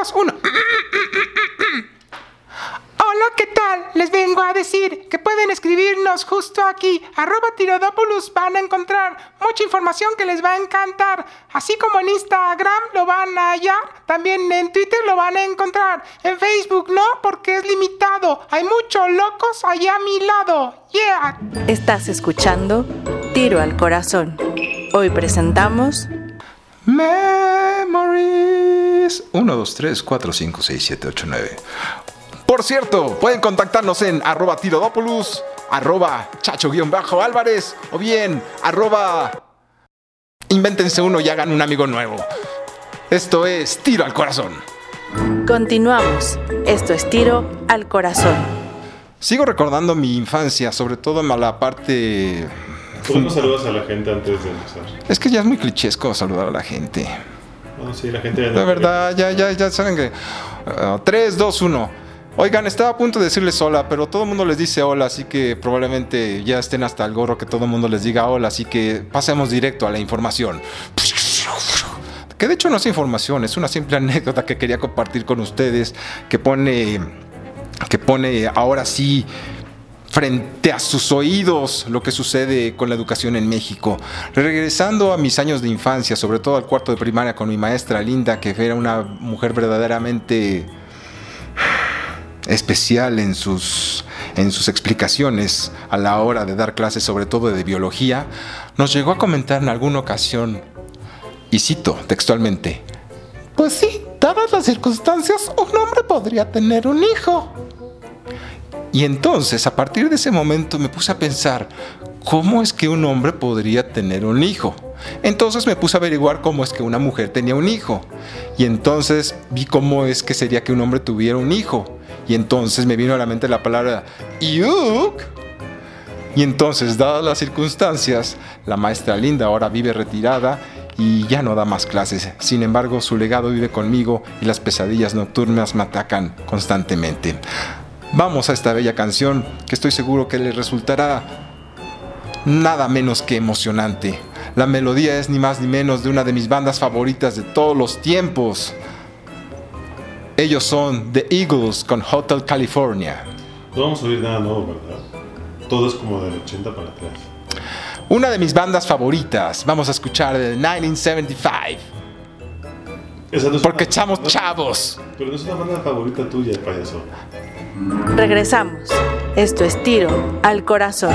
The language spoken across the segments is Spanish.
dos, uno. Hola, ¿qué tal? Les vengo a decir que pueden escribirnos justo aquí, arroba tirodópolis, van a encontrar mucha información que les va a encantar. Así como en Instagram lo van a hallar, también en Twitter lo van a encontrar. En Facebook no, porque es limitado. Hay muchos locos allá a mi lado. Yeah. Estás escuchando Tiro al Corazón. Hoy presentamos Memories. 1, 2, 3, 4, 5, 6, 7, 8, 9. Por cierto, pueden contactarnos en arroba tirodópolis, arroba chacho-álvarez o bien arroba invéntense uno y hagan un amigo nuevo. Esto es Tiro al Corazón. Continuamos. Esto es Tiro al Corazón. Sigo recordando mi infancia, sobre todo en la parte... ¿Por qué no saludas a la gente antes de empezar? Es que ya es muy clichesco saludar a la gente. No, sí, la gente ya La verdad, ya, ya, ya saben que... 3, 2, 1. Oigan, estaba a punto de decirles hola, pero todo el mundo les dice hola, así que probablemente ya estén hasta el gorro que todo el mundo les diga hola, así que pasemos directo a la información. Que de hecho no es información, es una simple anécdota que quería compartir con ustedes, que pone, que pone ahora sí frente a sus oídos lo que sucede con la educación en México. Regresando a mis años de infancia, sobre todo al cuarto de primaria con mi maestra Linda, que era una mujer verdaderamente especial en sus, en sus explicaciones a la hora de dar clases, sobre todo de biología, nos llegó a comentar en alguna ocasión, y cito textualmente, pues sí, dadas las circunstancias, un hombre podría tener un hijo. Y entonces, a partir de ese momento, me puse a pensar, ¿cómo es que un hombre podría tener un hijo? Entonces me puse a averiguar cómo es que una mujer tenía un hijo. Y entonces vi cómo es que sería que un hombre tuviera un hijo. Y entonces me vino a la mente la palabra yuk. Y entonces, dadas las circunstancias, la maestra Linda ahora vive retirada y ya no da más clases. Sin embargo, su legado vive conmigo y las pesadillas nocturnas me atacan constantemente. Vamos a esta bella canción que estoy seguro que les resultará nada menos que emocionante. La melodía es ni más ni menos de una de mis bandas favoritas de todos los tiempos. Ellos son The Eagles con Hotel California. No vamos a oír nada nuevo, ¿verdad? Todo es como del 80 para atrás. Una de mis bandas favoritas. Vamos a escuchar de 1975. Esa no es Porque una- echamos no- chavos. Pero no es una banda favorita tuya, payaso. Regresamos. Esto es Tiro al Corazón.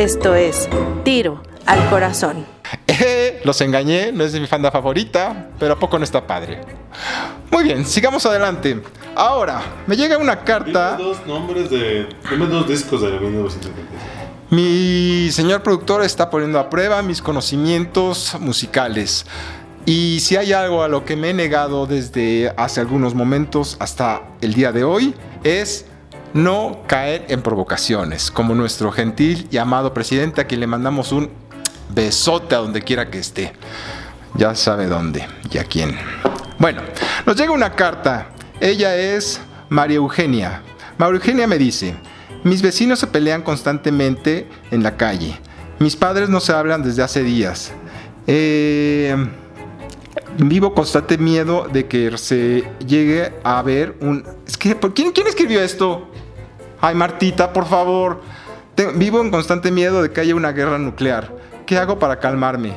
Esto es Tiro al Corazón. Eh, los engañé, no es de mi fanda favorita, pero a poco no está padre. Muy bien, sigamos adelante. Ahora, me llega una carta. Dime dos nombres de. Dime dos discos de 1976. Mi señor productor está poniendo a prueba mis conocimientos musicales. Y si hay algo a lo que me he negado desde hace algunos momentos hasta el día de hoy, es no caer en provocaciones, como nuestro gentil y amado presidente a quien le mandamos un besote a donde quiera que esté. Ya sabe dónde y a quién. Bueno, nos llega una carta. Ella es María Eugenia. María Eugenia me dice, mis vecinos se pelean constantemente en la calle. Mis padres no se hablan desde hace días. Eh, vivo constante miedo de que se llegue a ver un... Es que, ¿por ¿quién, ¿Quién escribió esto? Ay, Martita, por favor. Vivo en constante miedo de que haya una guerra nuclear. ¿Qué hago para calmarme?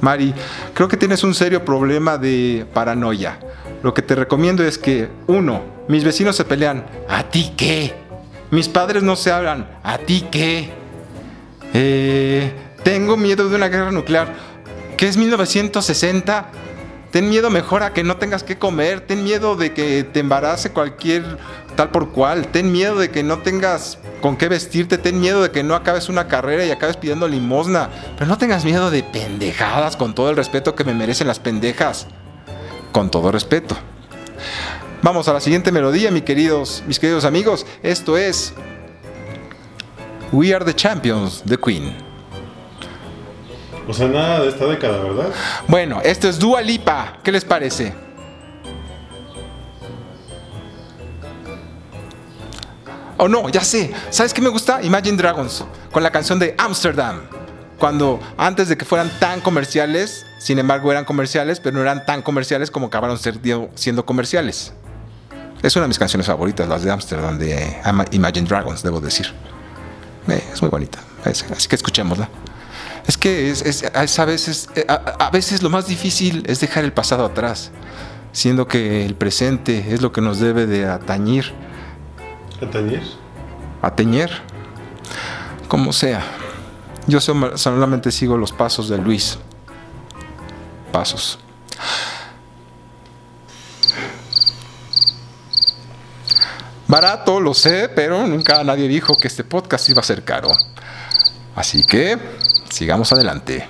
Mari, creo que tienes un serio problema de paranoia. Lo que te recomiendo es que, uno, mis vecinos se pelean. ¿A ti qué? Mis padres no se hablan. ¿A ti qué? Eh, tengo miedo de una guerra nuclear. ¿Qué es 1960? Ten miedo mejor a que no tengas que comer. Ten miedo de que te embarace cualquier tal por cual. Ten miedo de que no tengas con qué vestirte. Ten miedo de que no acabes una carrera y acabes pidiendo limosna. Pero no tengas miedo de pendejadas con todo el respeto que me merecen las pendejas. Con todo respeto. Vamos a la siguiente melodía, mis queridos, mis queridos amigos. Esto es We Are the Champions, The Queen. O sea, nada de esta década, ¿verdad? Bueno, esto es Dua Lipa. ¿Qué les parece? Oh no, ya sé. ¿Sabes qué me gusta? Imagine Dragons con la canción de Amsterdam. Cuando antes de que fueran tan comerciales, sin embargo eran comerciales, pero no eran tan comerciales como acabaron siendo comerciales. Es una de mis canciones favoritas, las de Amsterdam de Imagine Dragons, debo decir. Eh, es muy bonita. Así que escuchémosla. Es que es, es- es a, veces, eh, a veces lo más difícil es dejar el pasado atrás, siendo que el presente es lo que nos debe de atañir, ¿Atañir? Atañer, como sea. Yo solamente sigo los pasos de Luis. Pasos. Barato, lo sé, pero nunca nadie dijo que este podcast iba a ser caro. Así que, sigamos adelante.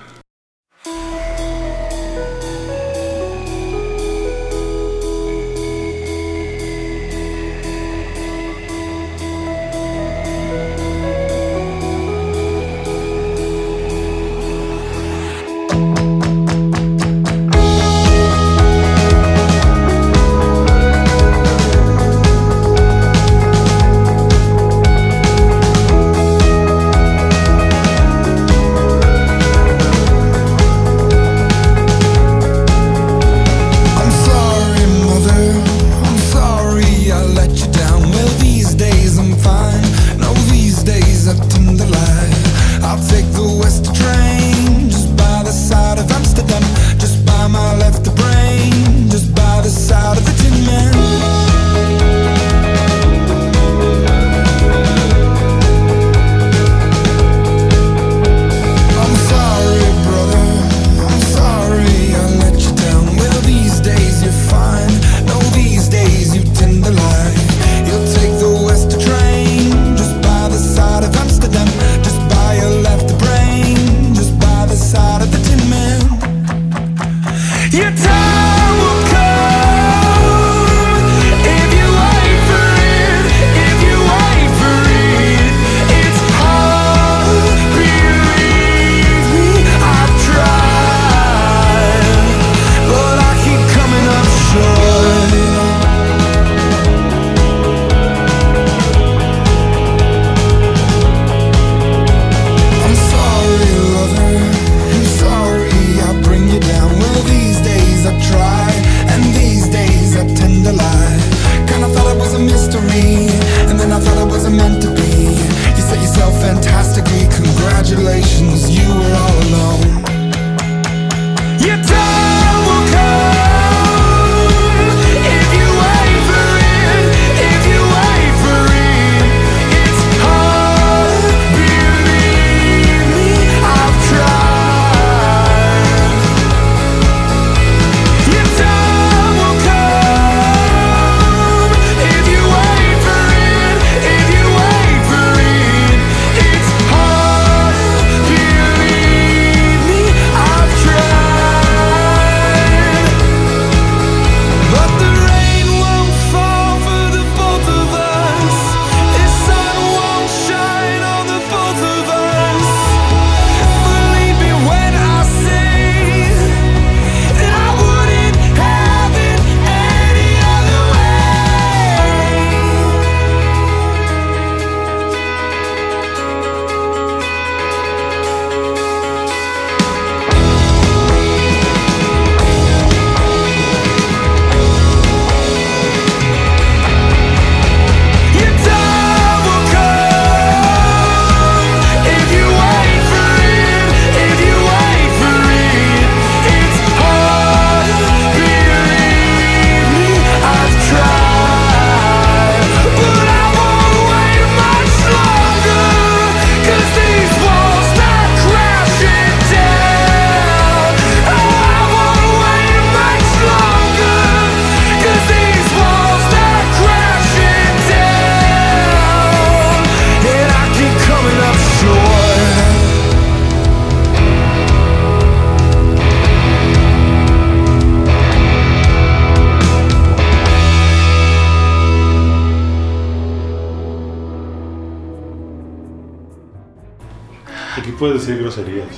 Puedes decir groserías.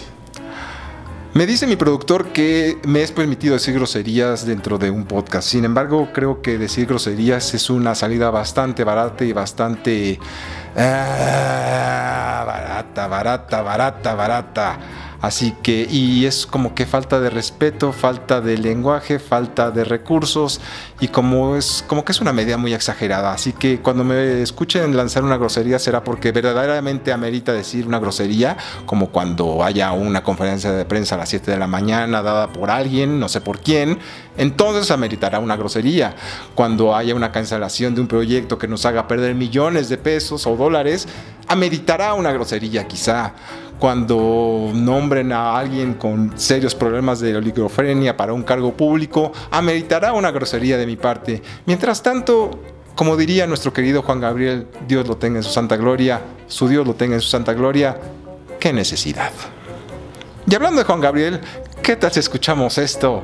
Me dice mi productor que me es permitido decir groserías dentro de un podcast. Sin embargo, creo que decir groserías es una salida bastante barata y bastante... ah, barata, barata, barata, barata. Así que, y es como que falta de respeto, falta de lenguaje, falta de recursos y como es como que es una medida muy exagerada. Así que cuando me escuchen lanzar una grosería será porque verdaderamente amerita decir una grosería, como cuando haya una conferencia de prensa a las 7 de la mañana dada por alguien, no sé por quién, entonces ameritará una grosería. Cuando haya una cancelación de un proyecto que nos haga perder millones de pesos o dólares, ameritará una grosería quizá cuando nombren a alguien con serios problemas de oligofrenia para un cargo público, ameritará una grosería de mi parte. Mientras tanto, como diría nuestro querido Juan Gabriel, Dios lo tenga en su santa gloria, su Dios lo tenga en su santa gloria, qué necesidad. Y hablando de Juan Gabriel, ¿qué tal si escuchamos esto?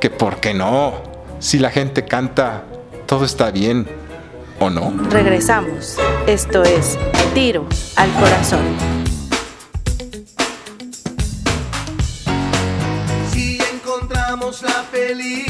Que por qué no, si la gente canta, todo está bien, ¿o no? Regresamos. Esto es Tiro al Corazón. deli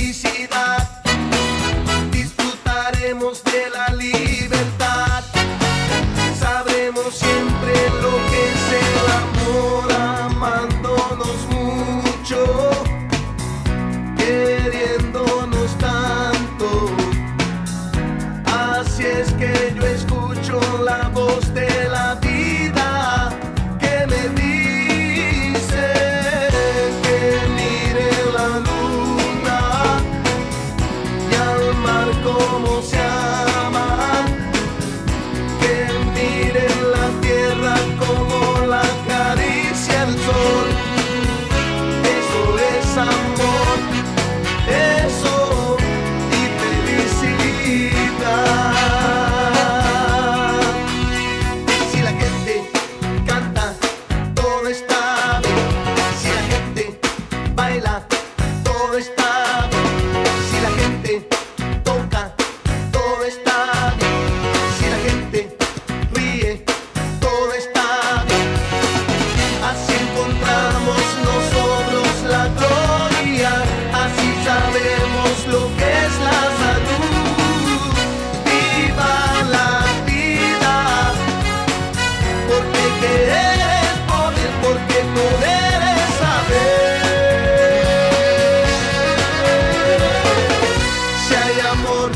amor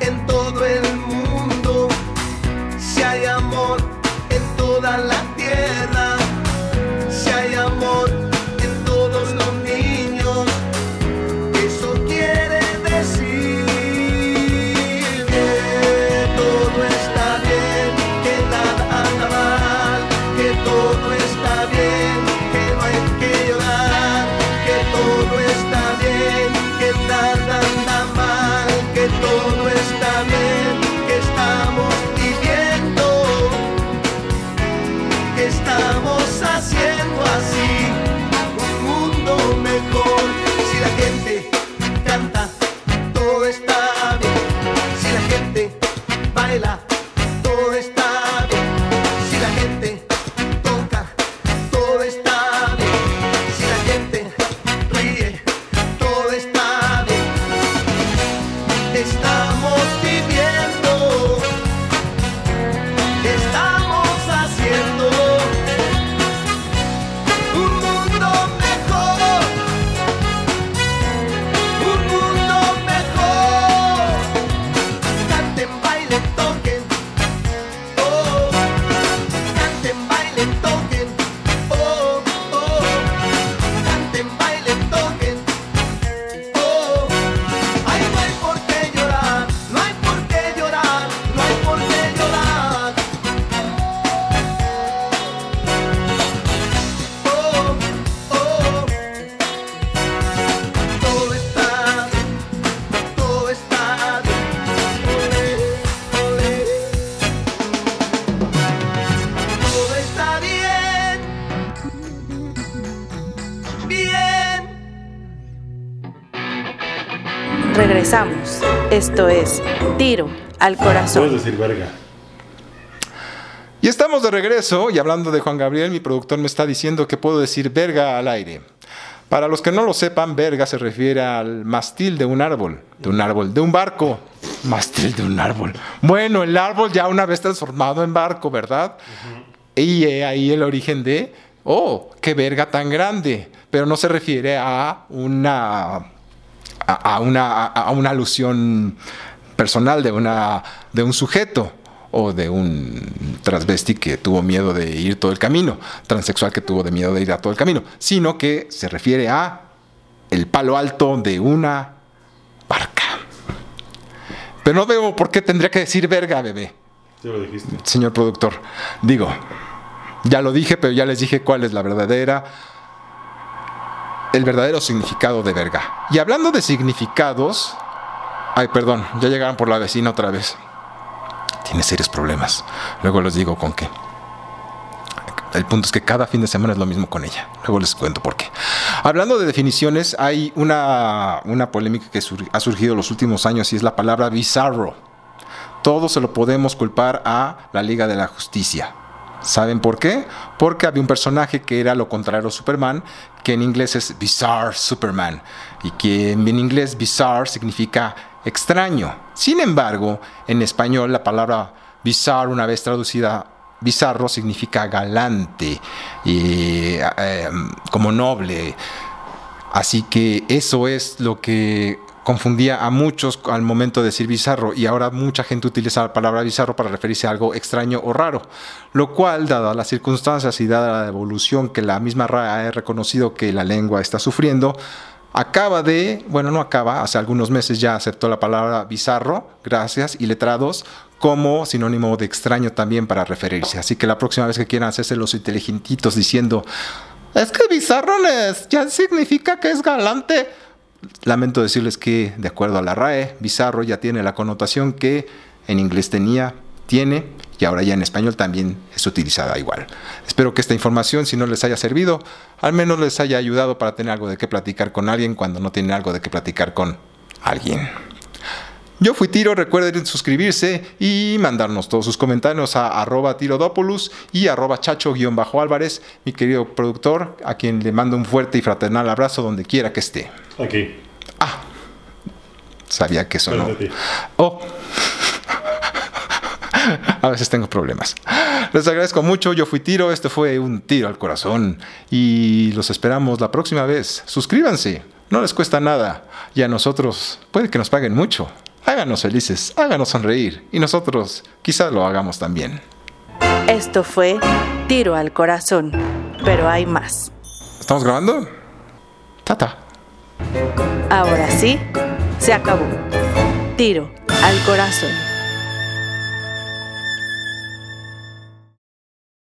en todo Esto es Tiro al Puedes Corazón. decir verga. Y estamos de regreso y hablando de Juan Gabriel, mi productor me está diciendo que puedo decir verga al aire. Para los que no lo sepan, verga se refiere al mastil de un árbol, de un árbol, de un barco. Mastil de un árbol. Bueno, el árbol ya una vez transformado en barco, ¿verdad? Y ahí el origen de, oh, qué verga tan grande. Pero no se refiere a una, a, a una, a una alusión personal de, una, de un sujeto o de un transvesti que tuvo miedo de ir todo el camino, transexual que tuvo de miedo de ir a todo el camino, sino que se refiere a el palo alto de una barca. Pero no veo por qué tendría que decir verga, bebé, Ya lo dijiste. señor productor. Digo, ya lo dije, pero ya les dije cuál es la verdadera el verdadero significado de verga. Y hablando de significados, ay, perdón, ya llegaron por la vecina otra vez. Tiene serios problemas. Luego les digo con qué. El punto es que cada fin de semana es lo mismo con ella. Luego les cuento por qué. Hablando de definiciones, hay una, una polémica que ha surgido en los últimos años y es la palabra bizarro. Todo se lo podemos culpar a la Liga de la Justicia. ¿Saben por qué? Porque había un personaje que era lo contrario a Superman, que en inglés es Bizarre Superman, y que en inglés bizarre significa extraño. Sin embargo, en español la palabra bizarre, una vez traducida bizarro, significa galante, y, eh, como noble. Así que eso es lo que confundía a muchos al momento de decir bizarro y ahora mucha gente utiliza la palabra bizarro para referirse a algo extraño o raro, lo cual, dadas las circunstancias y dada la evolución que la misma RAE ha reconocido que la lengua está sufriendo, acaba de, bueno, no acaba, hace algunos meses ya aceptó la palabra bizarro, gracias, y letrados como sinónimo de extraño también para referirse. Así que la próxima vez que quieran hacerse los inteligentitos diciendo, es que bizarro ya significa que es galante. Lamento decirles que, de acuerdo a la RAE, bizarro ya tiene la connotación que en inglés tenía, tiene y ahora ya en español también es utilizada igual. Espero que esta información, si no les haya servido, al menos les haya ayudado para tener algo de qué platicar con alguien cuando no tienen algo de qué platicar con alguien. Yo fui Tiro, recuerden suscribirse y mandarnos todos sus comentarios a arroba tirodópolis y arroba chacho-álvarez, mi querido productor, a quien le mando un fuerte y fraternal abrazo donde quiera que esté. Aquí. Sabía que ti. Oh. A veces tengo problemas. Les agradezco mucho. Yo fui Tiro. Este fue un tiro al corazón. Y los esperamos la próxima vez. Suscríbanse. No les cuesta nada. Y a nosotros puede que nos paguen mucho. Háganos felices. Háganos sonreír. Y nosotros quizás lo hagamos también. Esto fue Tiro al Corazón, pero hay más. ¿Estamos grabando? Tata. Ahora sí, se acabó. Tiro al Corazón.